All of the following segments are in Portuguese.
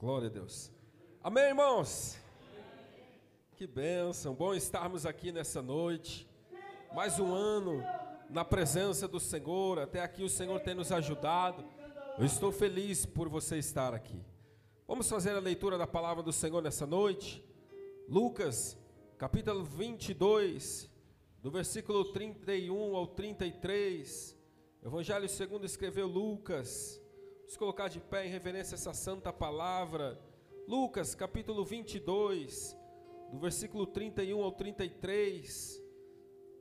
Glória a Deus. Amém, irmãos? Que bênção, bom estarmos aqui nessa noite. Mais um ano na presença do Senhor. Até aqui o Senhor tem nos ajudado. Eu estou feliz por você estar aqui. Vamos fazer a leitura da palavra do Senhor nessa noite. Lucas, capítulo 22, do versículo 31 ao 33. Evangelho segundo escreveu Lucas. Vamos colocar de pé em reverência essa santa palavra. Lucas, capítulo 22, do versículo 31 ao 33.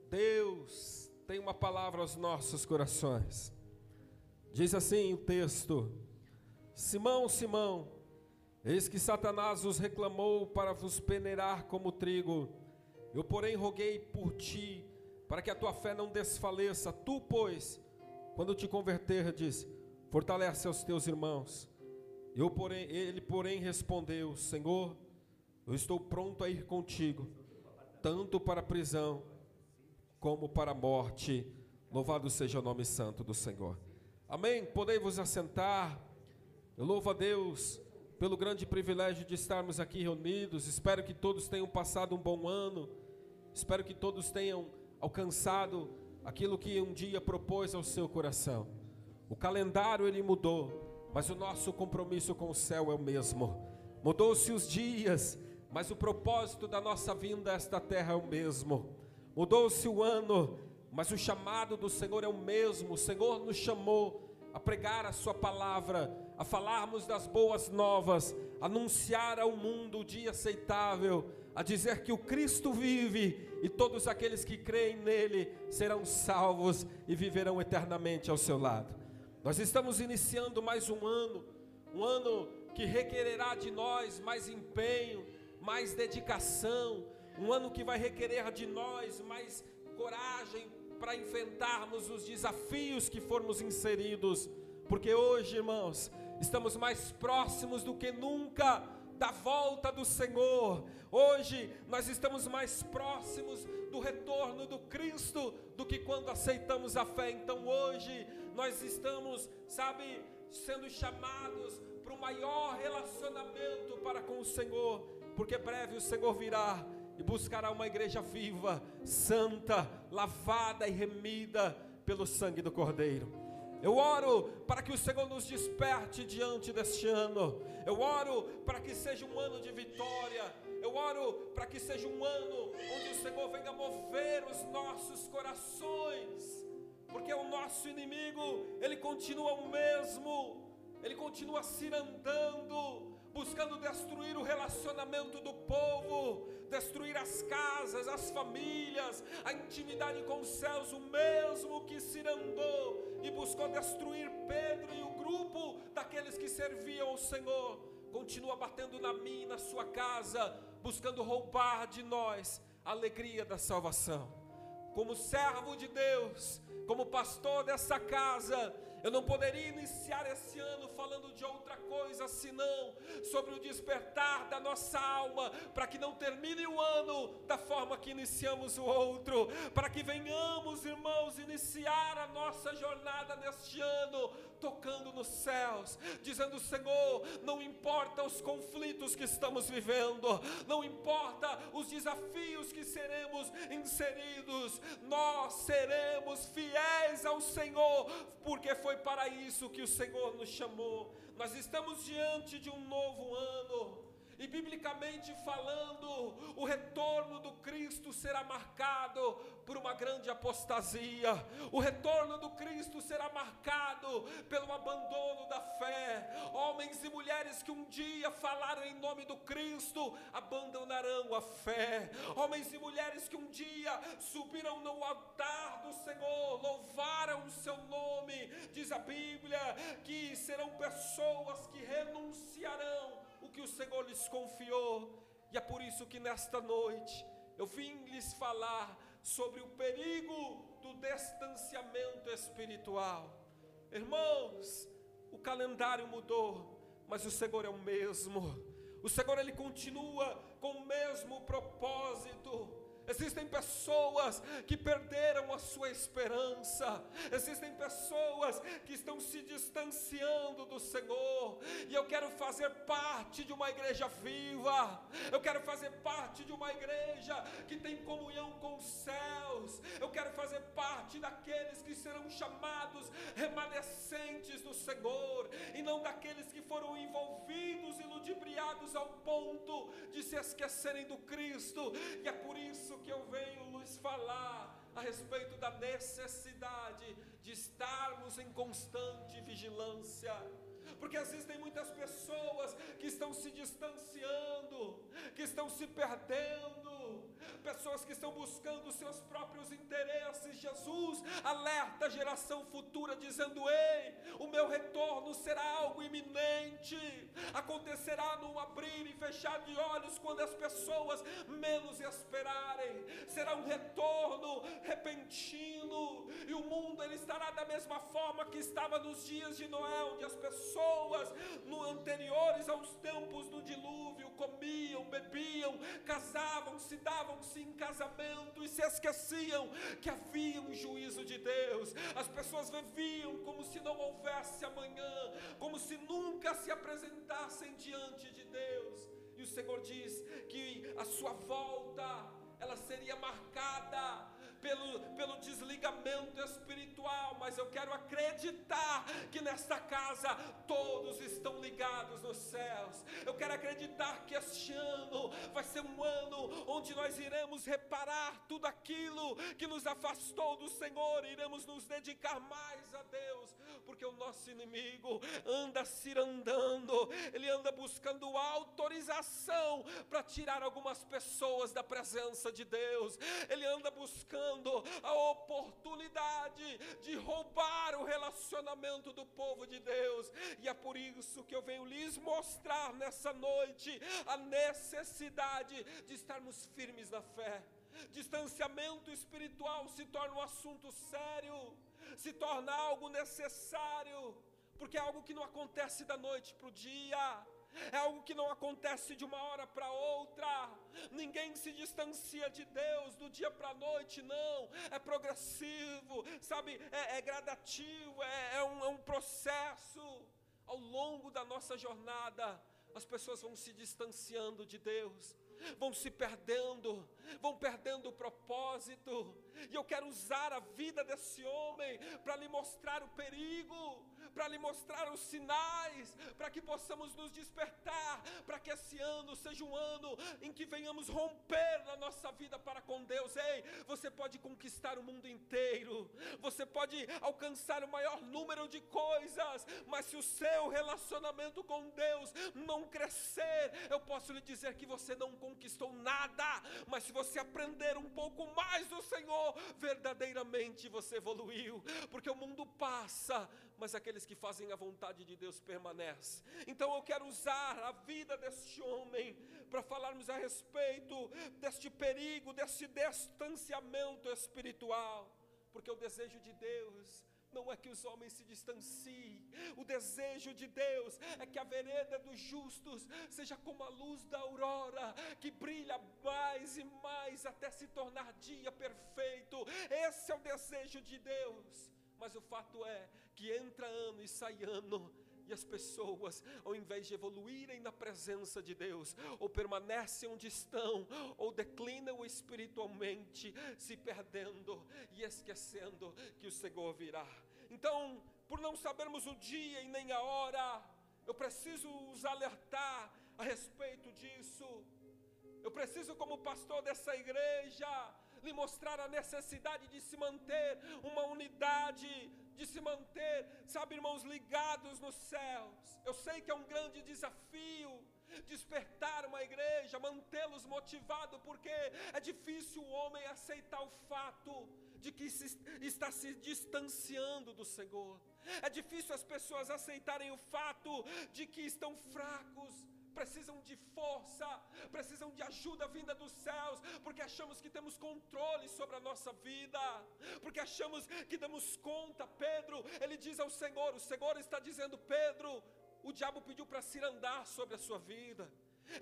Deus tem uma palavra aos nossos corações. Diz assim o texto: Simão, Simão, eis que Satanás os reclamou para vos peneirar como trigo. Eu, porém, roguei por ti, para que a tua fé não desfaleça. Tu, pois, quando te converterdes, fortalece os teus irmãos. Eu, porém, ele, porém, respondeu: Senhor, eu estou pronto a ir contigo, tanto para a prisão como para a morte. Louvado seja o nome santo do Senhor. Amém. Podei vos assentar. Eu louvo a Deus pelo grande privilégio de estarmos aqui reunidos. Espero que todos tenham passado um bom ano. Espero que todos tenham alcançado aquilo que um dia propôs ao seu coração. O calendário ele mudou, mas o nosso compromisso com o céu é o mesmo. Mudou-se os dias, mas o propósito da nossa vinda a esta terra é o mesmo. Mudou-se o ano, mas o chamado do Senhor é o mesmo. O Senhor nos chamou a pregar a Sua palavra, a falarmos das boas novas, anunciar ao mundo o dia aceitável, a dizer que o Cristo vive e todos aqueles que creem nele serão salvos e viverão eternamente ao seu lado. Nós estamos iniciando mais um ano, um ano que requererá de nós mais empenho, mais dedicação, um ano que vai requerer de nós mais coragem para enfrentarmos os desafios que formos inseridos, porque hoje, irmãos, estamos mais próximos do que nunca da volta do Senhor. Hoje nós estamos mais próximos do retorno do Cristo do que quando aceitamos a fé. Então hoje nós estamos, sabe, sendo chamados para o maior relacionamento para com o Senhor, porque breve o Senhor virá e buscará uma igreja viva, santa, lavada e remida pelo sangue do Cordeiro. Eu oro para que o Senhor nos desperte diante deste ano. Eu oro para que seja um ano de vitória. Eu oro para que seja um ano onde o Senhor venha mover os nossos corações. Porque o nosso inimigo, ele continua o mesmo. Ele continua cirandando, buscando destruir o relacionamento do povo, destruir as casas, as famílias, a intimidade com os céus, o mesmo que cirandou e buscou destruir Pedro e o grupo daqueles que serviam ao Senhor, continua batendo na minha e na sua casa, buscando roubar de nós a alegria da salvação. Como servo de Deus, como pastor dessa casa, eu não poderia iniciar esse ano falando de outra coisa senão sobre o despertar da nossa alma, para que não termine o ano da forma que iniciamos o outro, para que venhamos, irmãos, iniciar a nossa jornada neste ano tocando nos céus, dizendo: Senhor, não importa os conflitos que estamos vivendo, não importa os desafios que seremos inseridos, nós seremos fiéis ao Senhor, porque foi para isso que o Senhor nos chamou. Nós estamos diante de um novo ano e biblicamente falando, o retorno do Cristo será marcado por uma grande apostasia. O retorno do Cristo será marcado pelo abandono da fé. Homens e mulheres que um dia falaram em nome do Cristo abandonarão a fé. Homens e mulheres que um dia subiram no altar do Senhor, louvaram o seu nome. Diz a Bíblia que serão pessoas que renunciarão que o Senhor lhes confiou. E é por isso que nesta noite eu vim lhes falar sobre o perigo do distanciamento espiritual. Irmãos, o calendário mudou, mas o Senhor é o mesmo. O Senhor ele continua com o mesmo propósito. Existem pessoas que perderam a sua esperança, existem pessoas que estão se distanciando do Senhor, e eu quero fazer parte de uma igreja viva, eu quero fazer parte de uma igreja que tem comunhão com os céus, eu quero fazer parte daqueles que serão chamados remanescentes do Senhor, e não daqueles que foram envolvidos e ludibriados ao ponto de se esquecerem do Cristo, e é por isso que eu venho lhes falar a respeito da necessidade de estarmos em constante vigilância. Porque existem muitas pessoas que estão se distanciando, que estão se perdendo, pessoas que estão buscando seus próprios interesses. Jesus alerta a geração futura, dizendo: Ei, o meu retorno será algo iminente, acontecerá num abrir e fechar de olhos quando as pessoas menos esperarem, será um retorno repentino, e o mundo ele estará da mesma forma que estava nos dias de Noé, onde as pessoas no anteriores aos tempos do dilúvio comiam, bebiam, casavam, se davam-se em casamento e se esqueciam que havia um juízo de Deus. As pessoas viviam como se não houvesse amanhã, como se nunca se apresentassem diante de Deus. E o Senhor diz que a sua volta ela mas eu quero acreditar que nesta casa todos estão ligados nos céus. Eu quero acreditar que este ano vai ser um ano onde nós iremos reparar tudo aquilo que nos afastou do Senhor, iremos nos dedicar mais a Deus, porque o nosso inimigo anda cirandando, ele anda buscando autorização para tirar algumas pessoas da presença de Deus, ele anda buscando a oportunidade de roubar o relacionamento do povo de Deus, e é por isso que eu venho lhes mostrar nessa noite a necessidade de estarmos firmes na fé. Distanciamento espiritual se torna um assunto sério, se torna algo necessário, porque é algo que não acontece da noite para o dia é algo que não acontece de uma hora para outra. Ninguém se distancia de Deus do dia para a noite, não. É progressivo, sabe? É, é gradativo, é, é, um, é um processo. Ao longo da nossa jornada, as pessoas vão se distanciando de Deus vão se perdendo, vão perdendo o propósito, e eu quero usar a vida desse homem para lhe mostrar o perigo, para lhe mostrar os sinais, para que possamos nos despertar, para que esse ano seja um ano em que venhamos romper na nossa vida para com Deus. Ei, você pode conquistar o mundo inteiro, você pode alcançar o maior número de coisas, mas se o seu relacionamento com Deus não crescer, eu posso lhe dizer que você não conquistou nada, mas se você aprender um pouco mais do Senhor, verdadeiramente você evoluiu, porque o mundo passa, mas aqueles que fazem a vontade de Deus permanecem. Então eu quero usar a vida deste homem para falarmos a respeito deste perigo, deste distanciamento espiritual, porque o desejo de Deus não é que os homens se distanciem, o desejo de Deus é que a vereda dos justos seja como a luz da aurora, que brilha mais e mais até se tornar dia perfeito. Esse é o desejo de Deus. Mas o fato é que entra ano e sai ano, e as pessoas, ao invés de evoluírem na presença de Deus, ou permanecem onde estão, ou declinam espiritualmente, se perdendo e esquecendo que o Senhor virá. Então, por não sabermos o dia e nem a hora, eu preciso os alertar a respeito disso. Eu preciso, como pastor dessa igreja, lhe mostrar a necessidade de se manter uma unidade, de se manter, sabe, irmãos, ligados nos céus. Eu sei que é um grande desafio despertar uma igreja, mantê-los motivados, porque é difícil o homem aceitar o fato de que se, está se distanciando do Senhor. É difícil as pessoas aceitarem o fato de que estão fracos precisam de força, precisam de ajuda vinda dos céus, porque achamos que temos controle sobre a nossa vida, porque achamos que damos conta. Pedro, ele diz ao Senhor: o Senhor está dizendo, Pedro, o diabo pediu para se andar sobre a sua vida.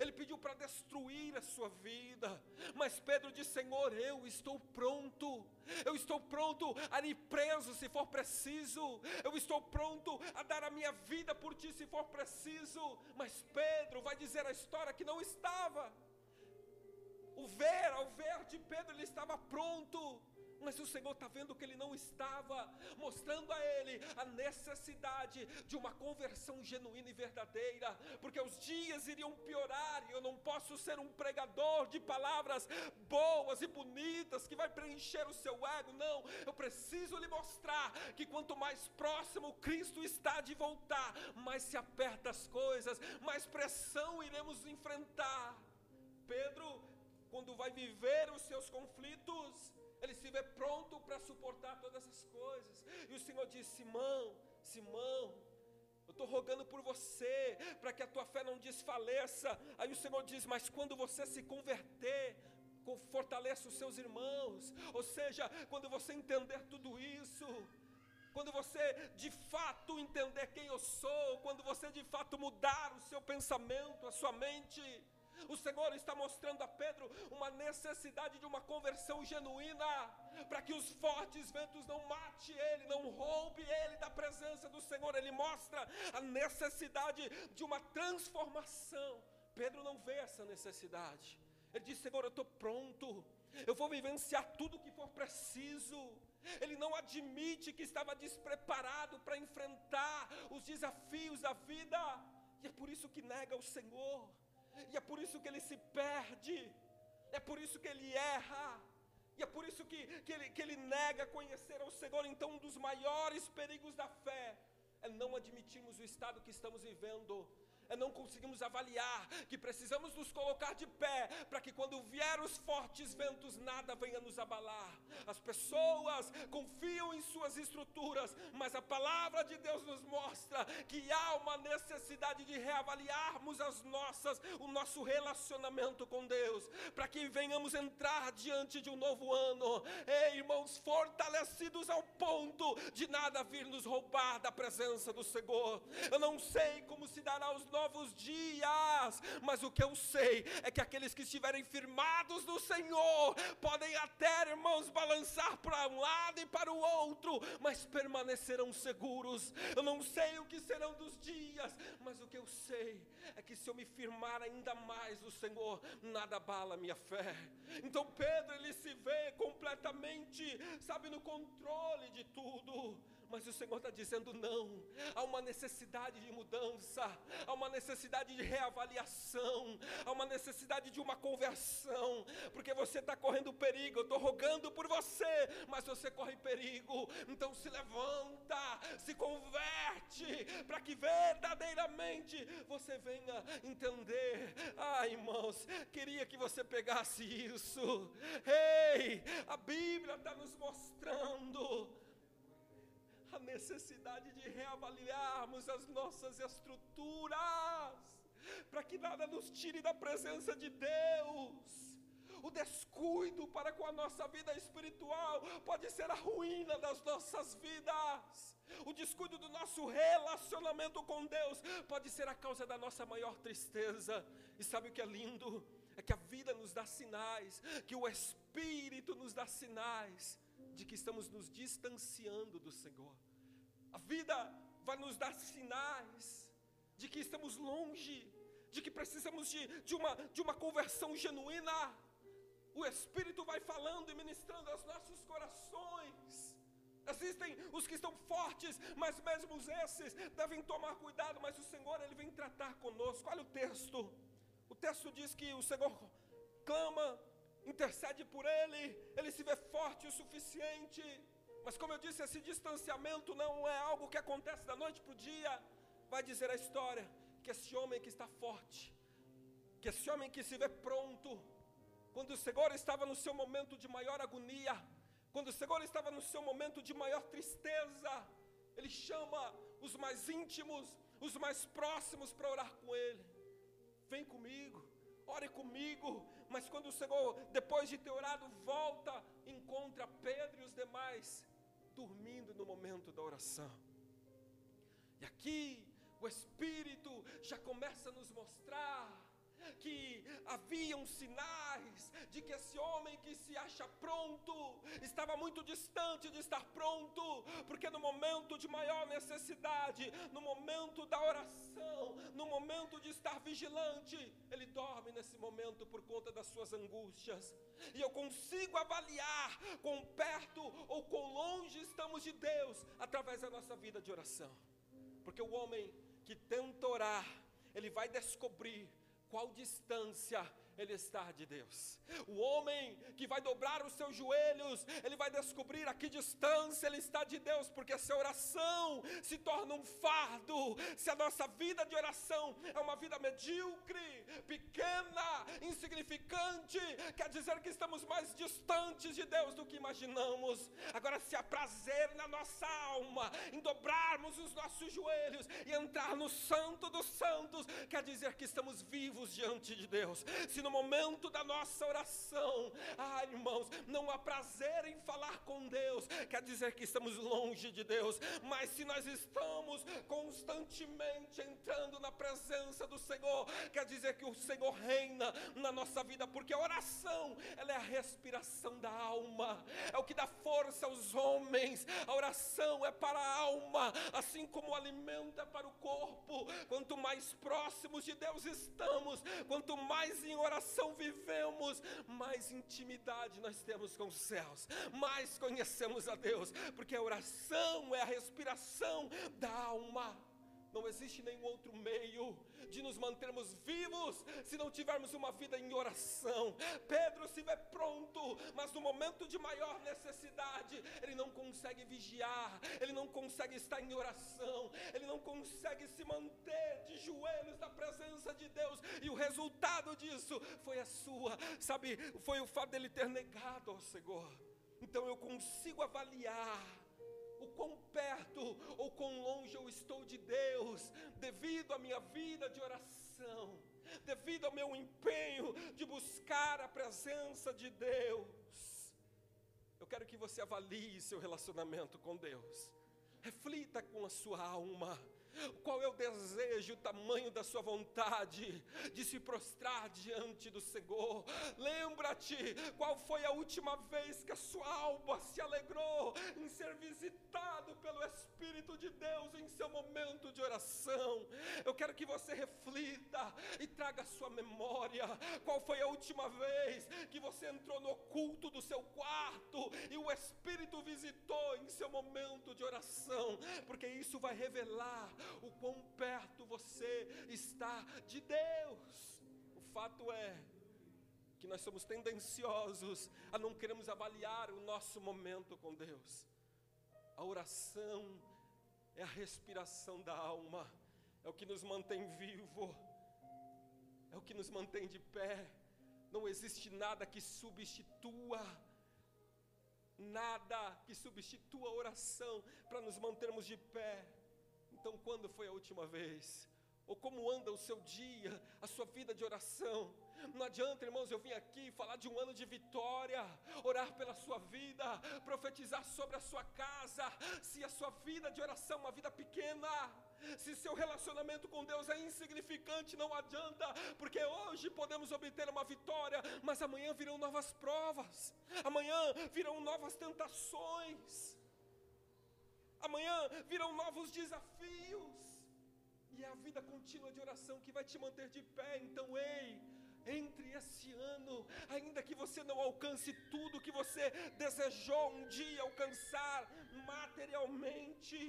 Ele pediu para destruir a sua vida, mas Pedro disse: Senhor, eu estou pronto, eu estou pronto a ir preso se for preciso, eu estou pronto a dar a minha vida por ti se for preciso. Mas Pedro vai dizer a história que não estava. O ver, ao ver de Pedro, ele estava pronto, mas o Senhor está vendo que ele não estava, mostrando a ele a necessidade de uma conversão genuína e verdadeira, porque os dias iriam piorar e eu não posso ser um pregador de palavras boas e bonitas que vai preencher o seu ego, não, eu preciso lhe mostrar que quanto mais próximo Cristo está de voltar, mais se aperta as coisas, mais pressão iremos enfrentar. Pedro, quando vai viver os seus conflitos, ele vê pronto para suportar todas essas coisas. E o Senhor diz: Simão, Simão, eu estou rogando por você, para que a tua fé não desfaleça. Aí o Senhor diz: Mas quando você se converter, fortaleça os seus irmãos. Ou seja, quando você entender tudo isso, quando você de fato entender quem eu sou, quando você de fato mudar o seu pensamento, a sua mente o Senhor está mostrando a Pedro uma necessidade de uma conversão genuína, para que os fortes ventos não mate ele, não roube ele da presença do Senhor. Ele mostra a necessidade de uma transformação. Pedro não vê essa necessidade. Ele diz: Senhor, eu estou pronto. Eu vou vivenciar tudo o que for preciso. Ele não admite que estava despreparado para enfrentar os desafios da vida. E é por isso que nega o Senhor. E é por isso que ele se perde, é por isso que ele erra, e é por isso que, que, ele, que ele nega conhecer ao Senhor. Então, um dos maiores perigos da fé é não admitirmos o estado que estamos vivendo não conseguimos avaliar que precisamos nos colocar de pé para que quando vier os fortes ventos nada venha nos abalar. As pessoas confiam em suas estruturas, mas a palavra de Deus nos mostra que há uma necessidade de reavaliarmos as nossas o nosso relacionamento com Deus, para que venhamos entrar diante de um novo ano. Ei, irmãos, fortalecidos ao ponto de nada vir nos roubar da presença do Senhor. Eu não sei como se dará os novos dias, mas o que eu sei é que aqueles que estiverem firmados no Senhor podem até, irmãos, balançar para um lado e para o outro, mas permanecerão seguros. Eu não sei o que serão dos dias, mas o que eu sei é que se eu me firmar ainda mais no Senhor, nada abala minha fé. Então Pedro ele se vê completamente, sabe, no controle de tudo. Mas o Senhor está dizendo não. Há uma necessidade de mudança, há uma necessidade de reavaliação, há uma necessidade de uma conversão, porque você está correndo perigo. Eu estou rogando por você, mas você corre perigo. Então se levanta, se converte, para que verdadeiramente você venha entender. Ah, irmãos, queria que você pegasse isso. Ei, a Bíblia está nos mostrando a necessidade de reavaliarmos as nossas estruturas, para que nada nos tire da presença de Deus. O descuido para com a nossa vida espiritual pode ser a ruína das nossas vidas. O descuido do nosso relacionamento com Deus pode ser a causa da nossa maior tristeza. E sabe o que é lindo? É que a vida nos dá sinais, que o Espírito nos dá sinais de que estamos nos distanciando do Senhor. A vida vai nos dar sinais de que estamos longe, de que precisamos de, de, uma, de uma conversão genuína. O Espírito vai falando e ministrando aos nossos corações. Existem os que estão fortes, mas mesmo esses devem tomar cuidado, mas o Senhor ele vem tratar conosco. Olha o texto. O texto diz que o Senhor clama intercede por ele, ele se vê forte o suficiente. Mas como eu disse, esse distanciamento não é algo que acontece da noite para o dia. Vai dizer a história que esse homem que está forte, que esse homem que se vê pronto, quando o Senhor estava no seu momento de maior agonia, quando o Senhor estava no seu momento de maior tristeza, ele chama os mais íntimos, os mais próximos para orar com ele. Vem comigo, ore comigo, mas quando o Senhor, depois de ter orado, volta, encontra Pedro e os demais dormindo no momento da oração. E aqui o Espírito já começa a nos mostrar que haviam sinais de que esse homem que se acha pronto estava muito distante de estar pronto, porque no momento de maior necessidade, no momento da oração, no momento de estar vigilante, ele dorme nesse momento por conta das suas angústias. E eu consigo avaliar quão perto ou quão longe estamos de Deus através da nossa vida de oração. Porque o homem que tenta orar, ele vai descobrir qual distância ele está de Deus. O homem que vai dobrar os seus joelhos, ele vai descobrir a que distância ele está de Deus, porque se a oração se torna um fardo, se a nossa vida de oração é uma vida medíocre, pequena, insignificante, quer dizer que estamos mais distantes de Deus do que imaginamos. Agora, se há prazer na nossa alma, em dobrarmos os nossos joelhos e entrar no Santo dos Santos, quer dizer que estamos vivos diante de Deus. Se no momento da nossa oração, ah, irmãos, não há prazer em falar com Deus, quer dizer que estamos longe de Deus, mas se nós estamos constantemente entrando na presença do Senhor, quer dizer que o Senhor reina na nossa vida, porque a oração, ela é a respiração da alma, é o que dá força aos homens, a oração é para a alma, assim como o alimento é para o corpo, quanto mais próximos de Deus estamos, quanto mais em oração, vivemos, mais intimidade nós temos com os céus, mais conhecemos a Deus, porque a oração é a respiração da alma. Não existe nenhum outro meio de nos mantermos vivos se não tivermos uma vida em oração. Pedro se vê pronto, mas no momento de maior necessidade, ele não consegue vigiar, ele não consegue estar em oração, ele não consegue se manter de joelhos na presença de Deus, e o resultado disso foi a sua, sabe, foi o fato dele ter negado ao Senhor. Então eu consigo avaliar quão perto ou quão longe eu estou de Deus, devido à minha vida de oração, devido ao meu empenho de buscar a presença de Deus. Eu quero que você avalie seu relacionamento com Deus, reflita com a sua alma qual é o desejo, o tamanho da sua vontade de se prostrar diante do Senhor? Lembra-te qual foi a última vez que a sua alma se alegrou em ser visitado pelo Espírito de Deus em seu momento de oração. Eu quero que você reflita e traga a sua memória. Qual foi a última vez que você entrou no culto do seu quarto e o Espírito visitou em seu momento de oração? Porque isso vai revelar o quão perto você está de Deus. O fato é que nós somos tendenciosos a não queremos avaliar o nosso momento com Deus. A oração é a respiração da alma, é o que nos mantém vivo, é o que nos mantém de pé. Não existe nada que substitua nada que substitua a oração para nos mantermos de pé. Então, quando foi a última vez? Ou como anda o seu dia, a sua vida de oração? Não adianta, irmãos, eu vim aqui falar de um ano de vitória, orar pela sua vida, profetizar sobre a sua casa, se a sua vida de oração é uma vida pequena, se seu relacionamento com Deus é insignificante, não adianta, porque hoje podemos obter uma vitória, mas amanhã virão novas provas, amanhã virão novas tentações. Amanhã virão novos desafios. E é a vida contínua de oração que vai te manter de pé. Então, ei, entre esse ano, ainda que você não alcance tudo que você desejou um dia alcançar materialmente,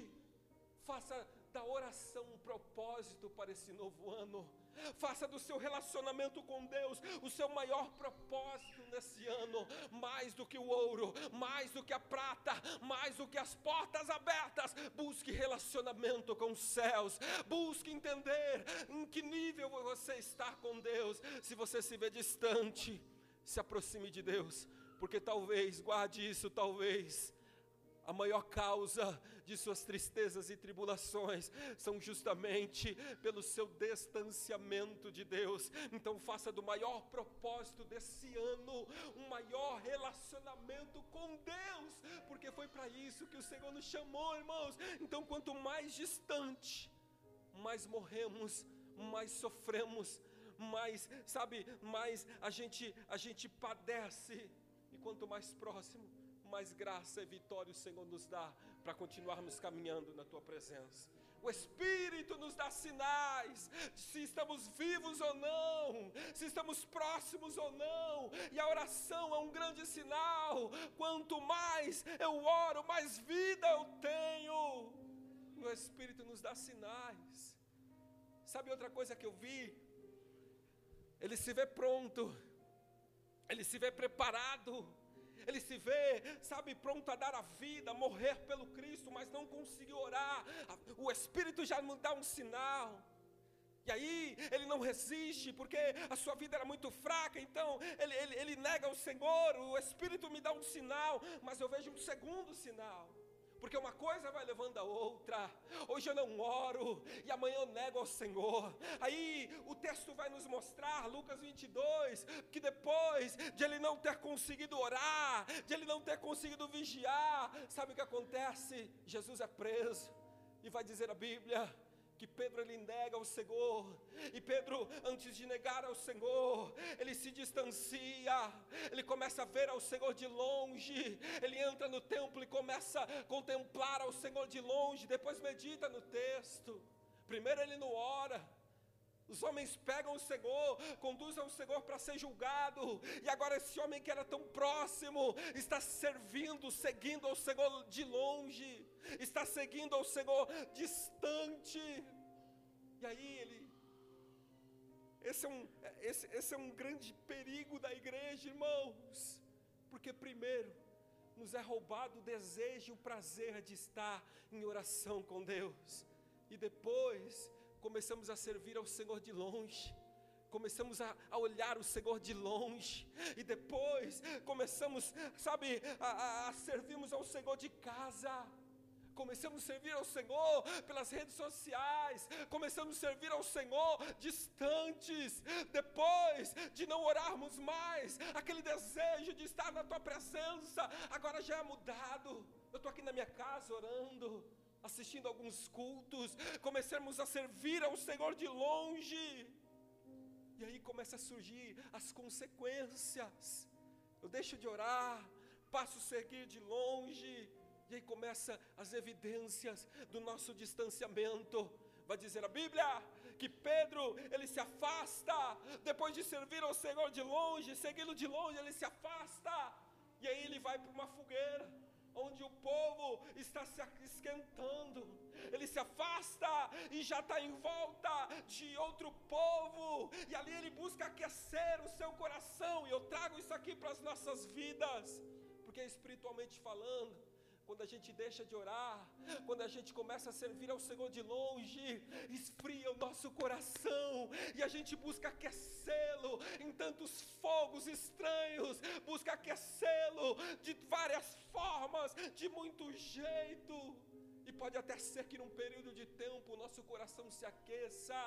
faça da oração um propósito para esse novo ano. Faça do seu relacionamento com Deus o seu maior propósito nesse ano, mais do que o ouro, mais do que a prata, mais do que as portas abertas. Busque relacionamento com os céus, busque entender em que nível você está com Deus. Se você se vê distante, se aproxime de Deus, porque talvez, guarde isso, talvez a maior causa de suas tristezas e tribulações são justamente pelo seu distanciamento de Deus. Então, faça do maior propósito desse ano um maior relacionamento com Deus, porque foi para isso que o Senhor nos chamou, irmãos. Então, quanto mais distante, mais morremos, mais sofremos, mais, sabe, mais a gente, a gente padece. E quanto mais próximo, mais graça e vitória o Senhor nos dá para continuarmos caminhando na tua presença. O Espírito nos dá sinais se estamos vivos ou não, se estamos próximos ou não, e a oração é um grande sinal. Quanto mais eu oro, mais vida eu tenho. O Espírito nos dá sinais. Sabe outra coisa que eu vi? Ele se vê pronto, ele se vê preparado ele se vê, sabe, pronto a dar a vida, morrer pelo Cristo, mas não conseguiu orar. O Espírito já me dá um sinal. E aí ele não resiste, porque a sua vida era muito fraca, então ele, ele, ele nega o Senhor, o Espírito me dá um sinal, mas eu vejo um segundo sinal porque uma coisa vai levando a outra. Hoje eu não oro e amanhã eu nego ao Senhor. Aí o texto vai nos mostrar, Lucas 22, que depois de ele não ter conseguido orar, de ele não ter conseguido vigiar, sabe o que acontece? Jesus é preso e vai dizer a Bíblia que Pedro ele nega o Senhor, e Pedro, antes de negar ao Senhor, ele se distancia, ele começa a ver ao Senhor de longe, ele entra no templo e começa a contemplar ao Senhor de longe, depois medita no texto. Primeiro ele não ora, os homens pegam o Senhor, conduzem o Senhor para ser julgado, e agora esse homem que era tão próximo está servindo, seguindo ao Senhor de longe, está seguindo ao Senhor distante. E aí ele. Esse é um, esse, esse é um grande perigo da igreja, irmãos, porque primeiro nos é roubado o desejo e o prazer de estar em oração com Deus, e depois começamos a servir ao Senhor de longe, começamos a, a, olhar o Senhor de longe, e depois começamos, sabe, a, a, a servirmos ao Senhor de casa. Começamos a servir ao Senhor pelas redes sociais, começamos a servir ao Senhor distantes, depois de não orarmos mais, aquele desejo de estar na tua presença, agora já é mudado. Eu estou aqui na minha casa orando, assistindo alguns cultos, começamos a servir ao Senhor de longe. E aí começa a surgir as consequências. Eu deixo de orar, passo a seguir de longe, e aí começa as evidências do nosso distanciamento. Vai dizer a Bíblia que Pedro, ele se afasta, depois de servir ao Senhor de longe, segui-lo de longe, ele se afasta, e aí ele vai para uma fogueira onde o povo está se esquentando, ele se afasta e já está em volta de outro povo, e ali ele busca aquecer o seu coração, e eu trago isso aqui para as nossas vidas, porque espiritualmente falando, quando a gente deixa de orar, quando a gente começa a servir ao Senhor de longe, esfria o nosso coração e a gente busca aquecê-lo em tantos fogos estranhos, busca aquecê-lo de várias formas, de muito jeito. E pode até ser que num período de tempo o nosso coração se aqueça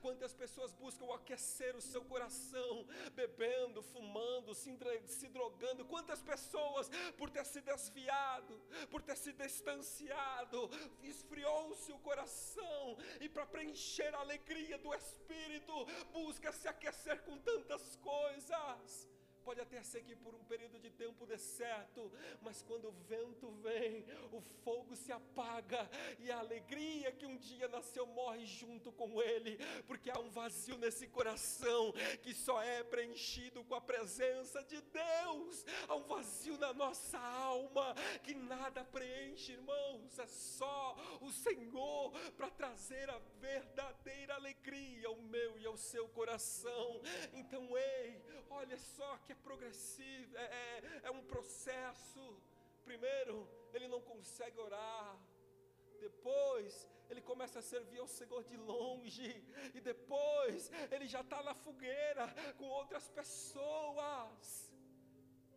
Quantas pessoas buscam aquecer o seu coração, bebendo, fumando, se, drogando. Quantas pessoas, por ter se desviado, por ter se distanciado, esfriou-se o coração e para preencher a alegria do Espírito, busca se aquecer com tantas coisas. Pode até ser que por um período de tempo dê certo, mas quando o vento vem, o fogo se apaga e a alegria que um dia nasceu morre junto com ele, porque há um vazio nesse coração que só é preenchido com a presença de Deus. Há um vazio na nossa alma que nada preenche, irmãos, é só o Senhor para trazer a verdadeira alegria ao meu e ao seu coração. Então, ei, olha só que que é progressivo, é, é, é um processo. Primeiro, ele não consegue orar. Depois, ele começa a servir ao Senhor de longe. E depois, ele já está na fogueira com outras pessoas.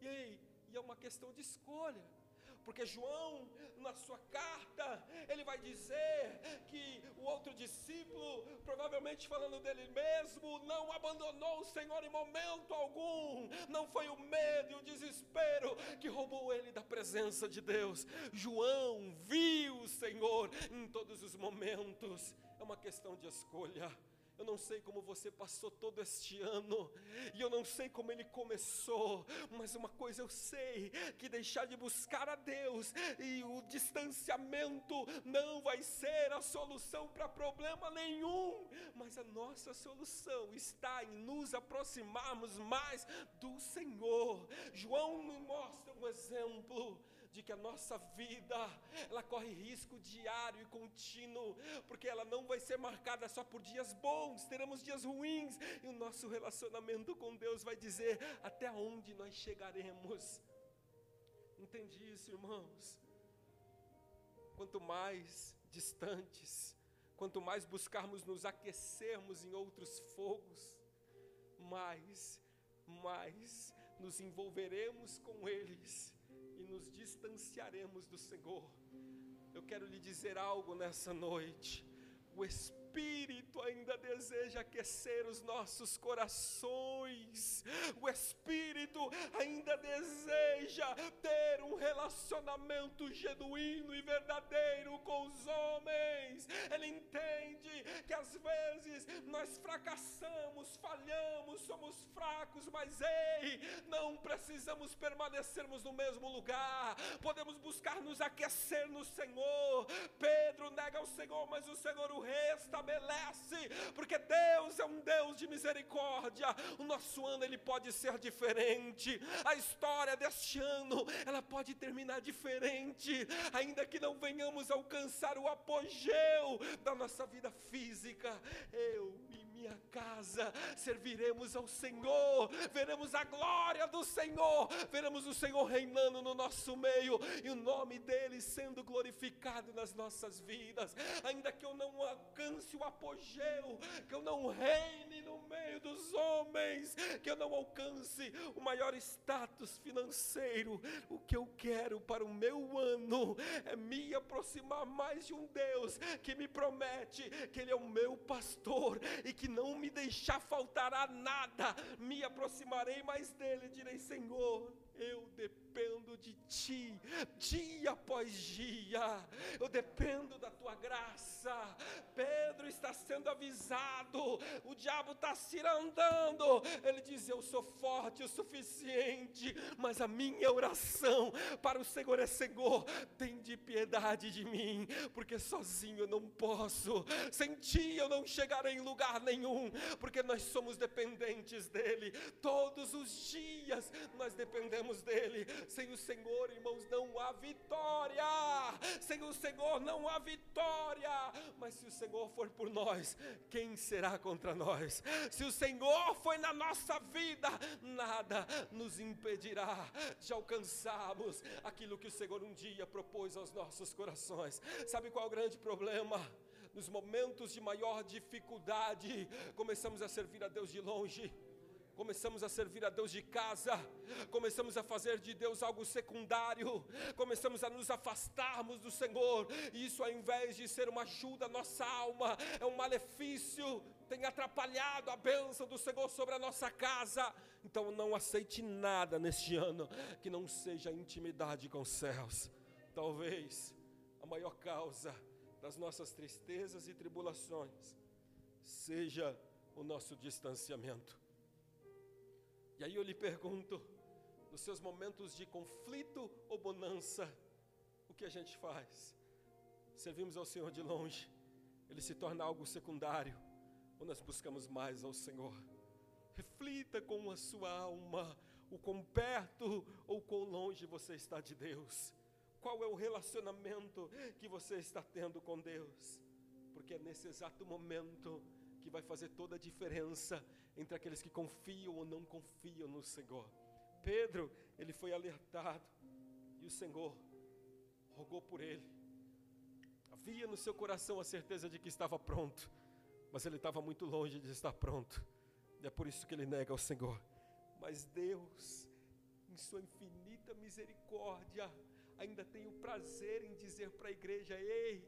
E e é uma questão de escolha porque João, na sua carta, ele vai dizer que o outro discípulo, provavelmente falando dele mesmo, não abandonou o Senhor em momento algum, não foi o medo e o desespero que roubou ele da presença de Deus. João viu o Senhor em todos os momentos, é uma questão de escolha. Eu não sei como você passou todo este ano, e eu não sei como ele começou, mas uma coisa eu sei: que deixar de buscar a Deus e o distanciamento não vai ser a solução para problema nenhum, mas a nossa solução está em nos aproximarmos mais do Senhor. João nos mostra um exemplo de que a nossa vida, ela corre risco diário e contínuo, porque ela não vai ser marcada só por dias bons, teremos dias ruins, e o nosso relacionamento com Deus vai dizer até onde nós chegaremos. Entende isso, irmãos? Quanto mais distantes, quanto mais buscarmos nos aquecermos em outros fogos, mais, mais nos envolveremos com eles e nos distanciaremos do Senhor. Eu quero lhe dizer algo nessa noite. O Espírito Espírito ainda deseja aquecer os nossos corações, o Espírito ainda deseja ter um relacionamento genuíno e verdadeiro com os homens. Ele entende que às vezes nós fracassamos, falhamos, somos fracos, mas ei, não precisamos permanecermos no mesmo lugar, podemos buscar nos aquecer no Senhor. Pedro nega o Senhor, mas o Senhor o resta estabelece, porque Deus é um Deus de misericórdia. O nosso ano ele pode ser diferente. A história deste ano, ela pode terminar diferente, ainda que não venhamos alcançar o apogeu da nossa vida física. Eu e minha casa serviremos ao Senhor, veremos a glória do Senhor, veremos o Senhor reinando no nosso meio e o nome dele sendo glorificado nas nossas vidas. Ainda que eu não alcance o apogeu, que eu não reine no meio dos homens, que eu não alcance o maior status financeiro. O que eu quero para o meu ano é me aproximar mais de um Deus que me promete que Ele é o meu pastor e que não me deixar faltará nada. Me aproximarei mais dele direi: Senhor, eu dependo de ti, dia após dia, eu dependo da tua graça. Pedro está sendo avisado, o diabo está se andando. Ele diz: Eu sou forte o suficiente, mas a minha oração para o Senhor é: Senhor, tem de piedade de mim, porque sozinho eu não posso, sem ti eu não chegarei em lugar nenhum, porque nós somos dependentes dEle, todos os dias nós dependemos dEle. Sem o Senhor, irmãos, não há vitória. Sem o Senhor não há vitória. Mas se o Senhor for por nós, quem será contra nós? Se o Senhor foi na nossa vida, nada nos impedirá de alcançarmos aquilo que o Senhor um dia propôs aos nossos corações. Sabe qual é o grande problema? Nos momentos de maior dificuldade, começamos a servir a Deus de longe começamos a servir a Deus de casa, começamos a fazer de Deus algo secundário, começamos a nos afastarmos do Senhor, e isso ao invés de ser uma ajuda à nossa alma, é um malefício, tem atrapalhado a bênção do Senhor sobre a nossa casa. Então não aceite nada neste ano que não seja intimidade com os céus. Talvez a maior causa das nossas tristezas e tribulações seja o nosso distanciamento. E aí eu lhe pergunto, nos seus momentos de conflito ou bonança, o que a gente faz? Servimos ao Senhor de longe, ele se torna algo secundário, ou nós buscamos mais ao Senhor? Reflita com a sua alma o quão perto ou quão longe você está de Deus. Qual é o relacionamento que você está tendo com Deus? Porque é nesse exato momento que vai fazer toda a diferença entre aqueles que confiam ou não confiam no Senhor. Pedro, ele foi alertado e o Senhor rogou por ele. Havia no seu coração a certeza de que estava pronto, mas ele estava muito longe de estar pronto. E é por isso que ele nega ao Senhor. Mas Deus, em sua infinita misericórdia, ainda tem o prazer em dizer para a igreja: ei,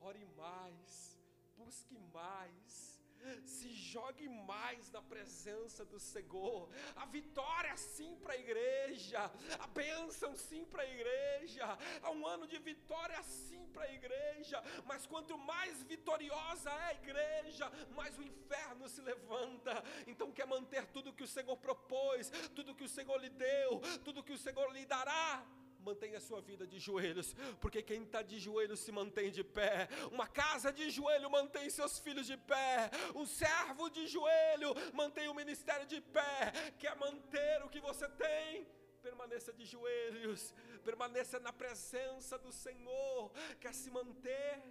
ore mais, busque mais, se jogue mais na presença do Senhor. A vitória sim para a igreja, a bênção sim para a igreja. Há um ano de vitória sim para a igreja, mas quanto mais vitoriosa é a igreja, mais o inferno se levanta. Então quer manter tudo que o Senhor propôs, tudo que o Senhor lhe deu, tudo que o Senhor lhe dará mantenha a sua vida de joelhos, porque quem está de joelhos se mantém de pé. Uma casa de joelho mantém seus filhos de pé. Um servo de joelho mantém o ministério de pé. Quer manter o que você tem? Permaneça de joelhos, permaneça na presença do Senhor. Quer se manter?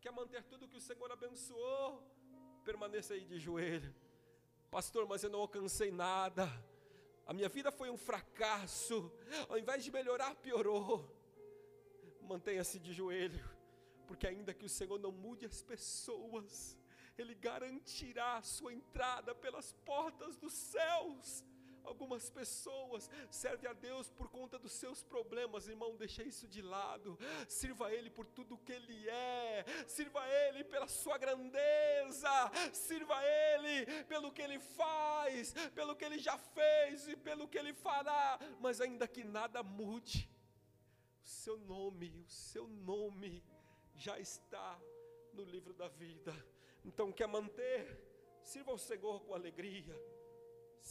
Quer manter tudo que o Senhor abençoou? Permaneça aí de joelho. Pastor, mas eu não alcancei nada a minha vida foi um fracasso, ao invés de melhorar, piorou. Mantenha-se de joelho, porque ainda que o Senhor não mude as pessoas, Ele garantirá a sua entrada pelas portas dos céus. Algumas pessoas servem a Deus por conta dos seus problemas, irmão, deixa isso de lado. Sirva a Ele por tudo que Ele é, sirva a Ele pela sua grandeza, sirva a Ele pelo que Ele faz, pelo que Ele já fez e pelo que Ele fará. Mas ainda que nada mude, o seu nome, o seu nome já está no livro da vida. Então, quer manter? Sirva ao Senhor com alegria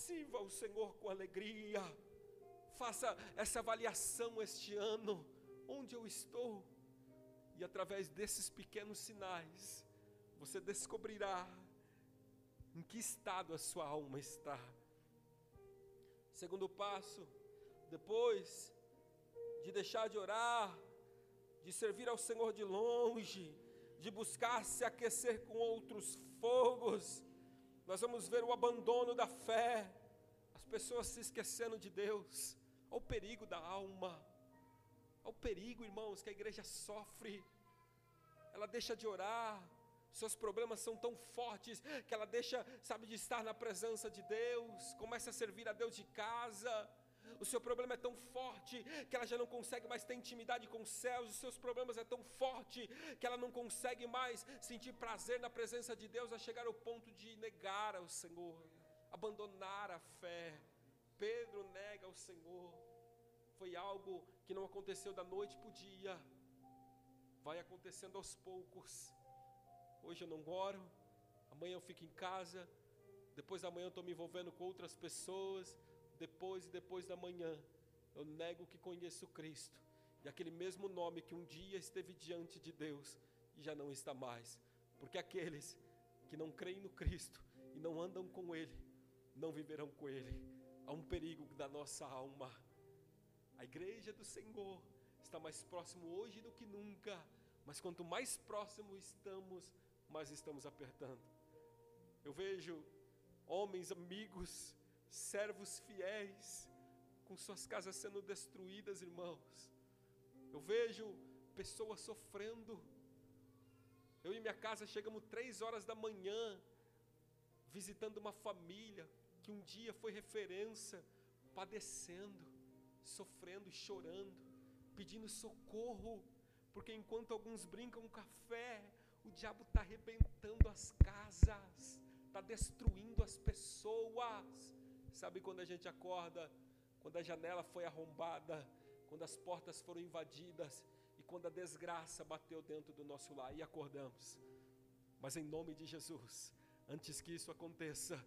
Sirva o Senhor com alegria. Faça essa avaliação este ano. Onde eu estou? E através desses pequenos sinais, você descobrirá em que estado a sua alma está. Segundo passo, depois de deixar de orar, de servir ao Senhor de longe, de buscar se aquecer com outros fogos, nós vamos ver o abandono da fé, as pessoas se esquecendo de Deus, ao perigo da alma, ao perigo, irmãos, que a igreja sofre, ela deixa de orar, seus problemas são tão fortes que ela deixa, sabe, de estar na presença de Deus, começa a servir a Deus de casa, o seu problema é tão forte que ela já não consegue mais ter intimidade com os céus, os seus problemas é tão forte que ela não consegue mais sentir prazer na presença de Deus a chegar ao ponto de negar ao Senhor, abandonar a fé. Pedro nega ao Senhor. Foi algo que não aconteceu da noite para o dia, vai acontecendo aos poucos. Hoje eu não oro, amanhã eu fico em casa, depois da manhã eu estou me envolvendo com outras pessoas, depois e depois da manhã, eu nego que conheço Cristo. E aquele mesmo nome que um dia esteve diante de Deus e já não está mais. Porque aqueles que não creem no Cristo e não andam com Ele, não viverão com Ele. Há um perigo da nossa alma. A igreja do Senhor está mais próximo hoje do que nunca. Mas quanto mais próximo estamos, mais estamos apertando. Eu vejo homens, amigos, servos fiéis, com suas casas sendo destruídas, irmãos. Eu vejo pessoas sofrendo. Eu e minha casa chegamos três horas da manhã, visitando uma família que um dia foi referência, padecendo, sofrendo chorando, pedindo socorro, porque enquanto alguns brincam café, o diabo está arrebentando as casas, está destruindo as pessoas. Sabe quando a gente acorda, quando a janela foi arrombada, quando as portas foram invadidas e quando a desgraça bateu dentro do nosso lar e acordamos. Mas em nome de Jesus, antes que isso aconteça,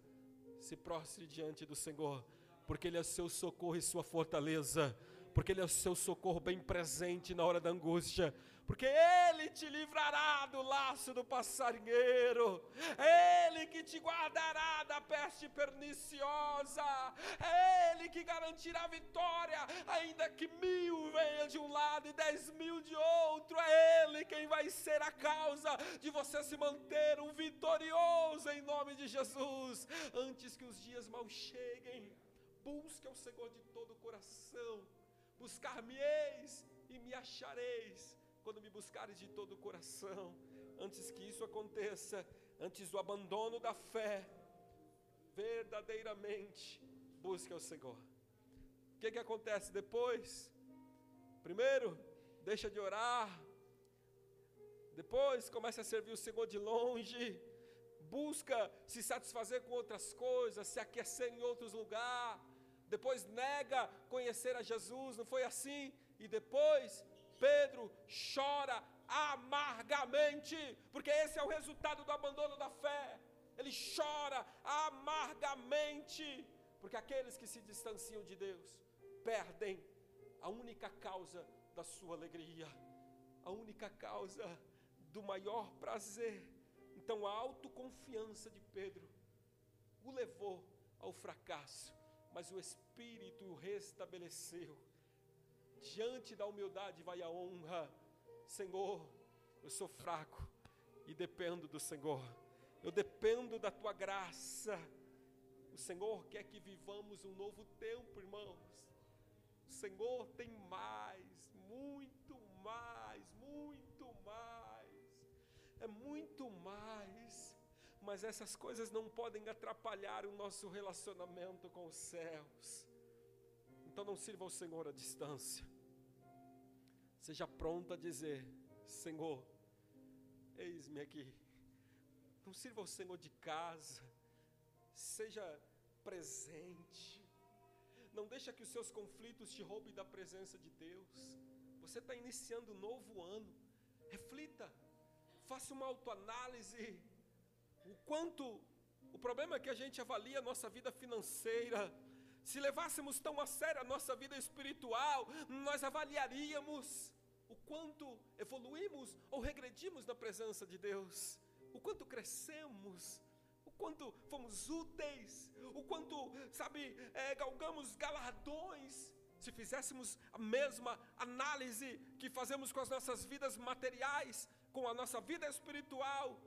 se prostre diante do Senhor, porque Ele é seu socorro e sua fortaleza, porque Ele é o seu socorro bem presente na hora da angústia, porque Ele te livrará do laço do passarinheiro, é Ele que te guardará da peste perniciosa, é Ele que garantirá vitória, ainda que mil venham de um lado e dez mil de outro, é Ele quem vai ser a causa de você se manter um vitorioso em nome de Jesus, antes que os dias mal cheguem. Busque o Senhor de todo o coração, buscar-me-eis e me achareis quando me buscares de todo o coração, antes que isso aconteça, antes do abandono da fé, verdadeiramente busque ao Senhor. O que, que acontece depois? Primeiro, deixa de orar, depois começa a servir o Senhor de longe, busca se satisfazer com outras coisas, se aquecer em outros lugares, depois nega conhecer a Jesus, não foi assim? E depois Pedro chora amargamente, porque esse é o resultado do abandono da fé. Ele chora amargamente, porque aqueles que se distanciam de Deus perdem a única causa da sua alegria, a única causa do maior prazer. Então a autoconfiança de Pedro o levou ao fracasso, mas o Espírito restabeleceu. Diante da humildade vai a honra. Senhor, eu sou fraco e dependo do Senhor. Eu dependo da tua graça. O Senhor quer que vivamos um novo tempo, irmãos. O Senhor tem mais, muito mais, muito mais. É muito mais. Mas essas coisas não podem atrapalhar o nosso relacionamento com os céus. Então não sirva ao Senhor à distância. Seja pronto a dizer: Senhor, eis-me aqui. Não sirva ao Senhor de casa. Seja presente. Não deixa que os seus conflitos te roubem da presença de Deus. Você está iniciando um novo ano. Reflita. Faça uma autoanálise. O quanto. O problema é que a gente avalia a nossa vida financeira. Se levássemos tão a sério a nossa vida espiritual, nós avaliaríamos o quanto evoluímos ou regredimos na presença de Deus, o quanto crescemos, o quanto fomos úteis, o quanto, sabe, é, galgamos galardões. Se fizéssemos a mesma análise que fazemos com as nossas vidas materiais, com a nossa vida espiritual,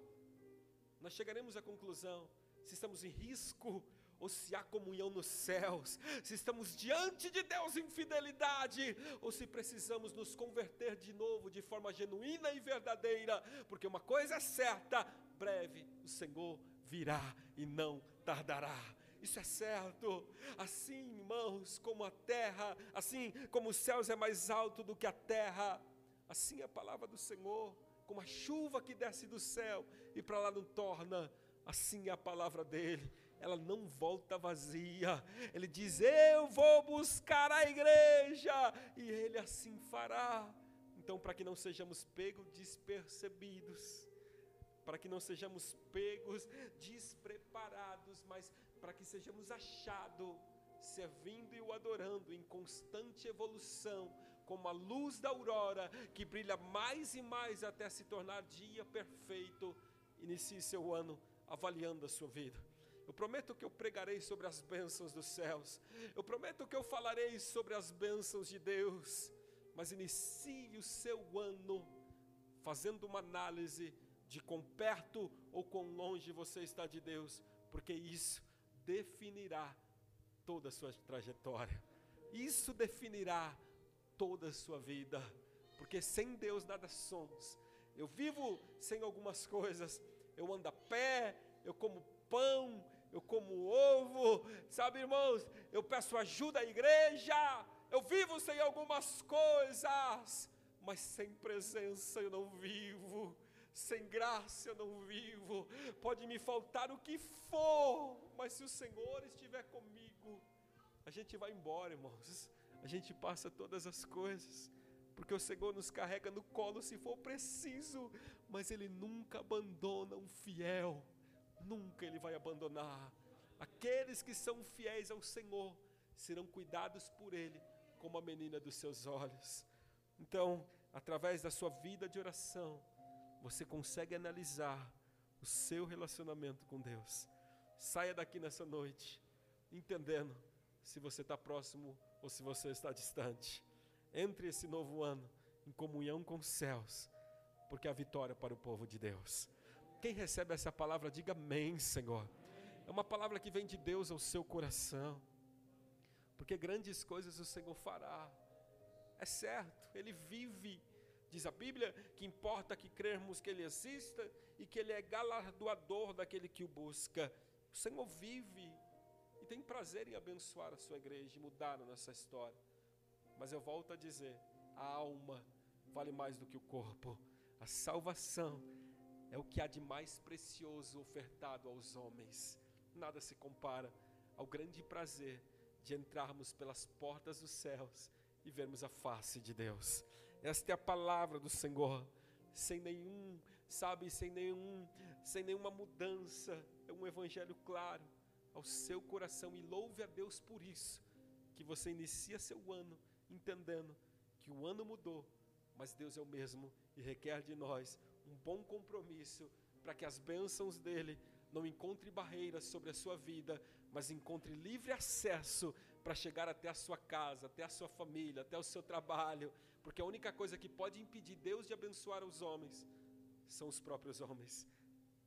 nós chegaremos à conclusão se estamos em risco ou se há comunhão nos céus, se estamos diante de Deus em fidelidade, ou se precisamos nos converter de novo de forma genuína e verdadeira, porque uma coisa é certa: breve o Senhor virá e não tardará. Isso é certo. Assim, irmãos, como a terra, assim como os céus é mais alto do que a terra, assim é a palavra do Senhor, como a chuva que desce do céu e para lá não torna, assim é a palavra dele ela não volta vazia. Ele diz: Eu vou buscar a igreja, e ele assim fará. Então, para que não sejamos pegos despercebidos, para que não sejamos pegos despreparados, mas para que sejamos achados, servindo e o adorando em constante evolução, como a luz da aurora que brilha mais e mais até se tornar dia perfeito. Inicie seu ano avaliando a sua vida. Eu prometo que eu pregarei sobre as bênçãos dos céus. Eu prometo que eu falarei sobre as bênçãos de Deus. Mas inicie o seu ano fazendo uma análise de quão perto ou quão longe você está de Deus, porque isso definirá toda a sua trajetória. Isso definirá toda a sua vida, porque sem Deus nada somos. Eu vivo sem algumas coisas, eu ando a pé, eu como pão, eu como ovo, sabe, irmãos? Eu peço ajuda à igreja, eu vivo sem algumas coisas, mas sem presença eu não vivo, sem graça eu não vivo. Pode me faltar o que for, mas se o Senhor estiver comigo, a gente vai embora, irmãos. A gente passa todas as coisas, porque o Senhor nos carrega no colo se for preciso, mas Ele nunca abandona um fiel nunca Ele vai abandonar. Aqueles que são fiéis ao Senhor serão cuidados por Ele como a menina dos seus olhos. Então, através da sua vida de oração, você consegue analisar o seu relacionamento com Deus. Saia daqui nessa noite, entendendo se você está próximo ou se você está distante. Entre esse novo ano em comunhão com os céus, porque a vitória para o povo de Deus. Quem recebe essa palavra, diga amém, Senhor. É uma palavra que vem de Deus ao seu coração. Porque grandes coisas o Senhor fará. É certo, Ele vive. Diz a Bíblia que importa que crermos que Ele exista e que Ele é galardoador daquele que o busca. O Senhor vive e tem prazer em abençoar a sua igreja e mudar a nossa história. Mas eu volto a dizer: a alma vale mais do que o corpo. A salvação é o que há de mais precioso ofertado aos homens. Nada se compara ao grande prazer de entrarmos pelas portas dos céus e vermos a face de Deus. Esta é a palavra do Senhor, sem nenhum, sabe, sem nenhum, sem nenhuma mudança. É um evangelho claro ao seu coração e louve a Deus por isso, que você inicia seu ano entendendo que o ano mudou, mas Deus é o mesmo e requer de nós um bom compromisso para que as bênçãos dele não encontre barreiras sobre a sua vida, mas encontre livre acesso para chegar até a sua casa, até a sua família, até o seu trabalho, porque a única coisa que pode impedir Deus de abençoar os homens são os próprios homens,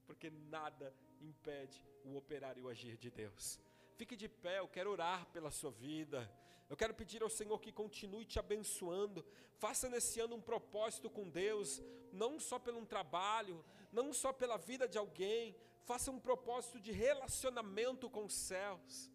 porque nada impede o operar e o agir de Deus. Fique de pé, eu quero orar pela sua vida. Eu quero pedir ao Senhor que continue te abençoando. Faça nesse ano um propósito com Deus, não só pelo um trabalho, não só pela vida de alguém. Faça um propósito de relacionamento com os céus.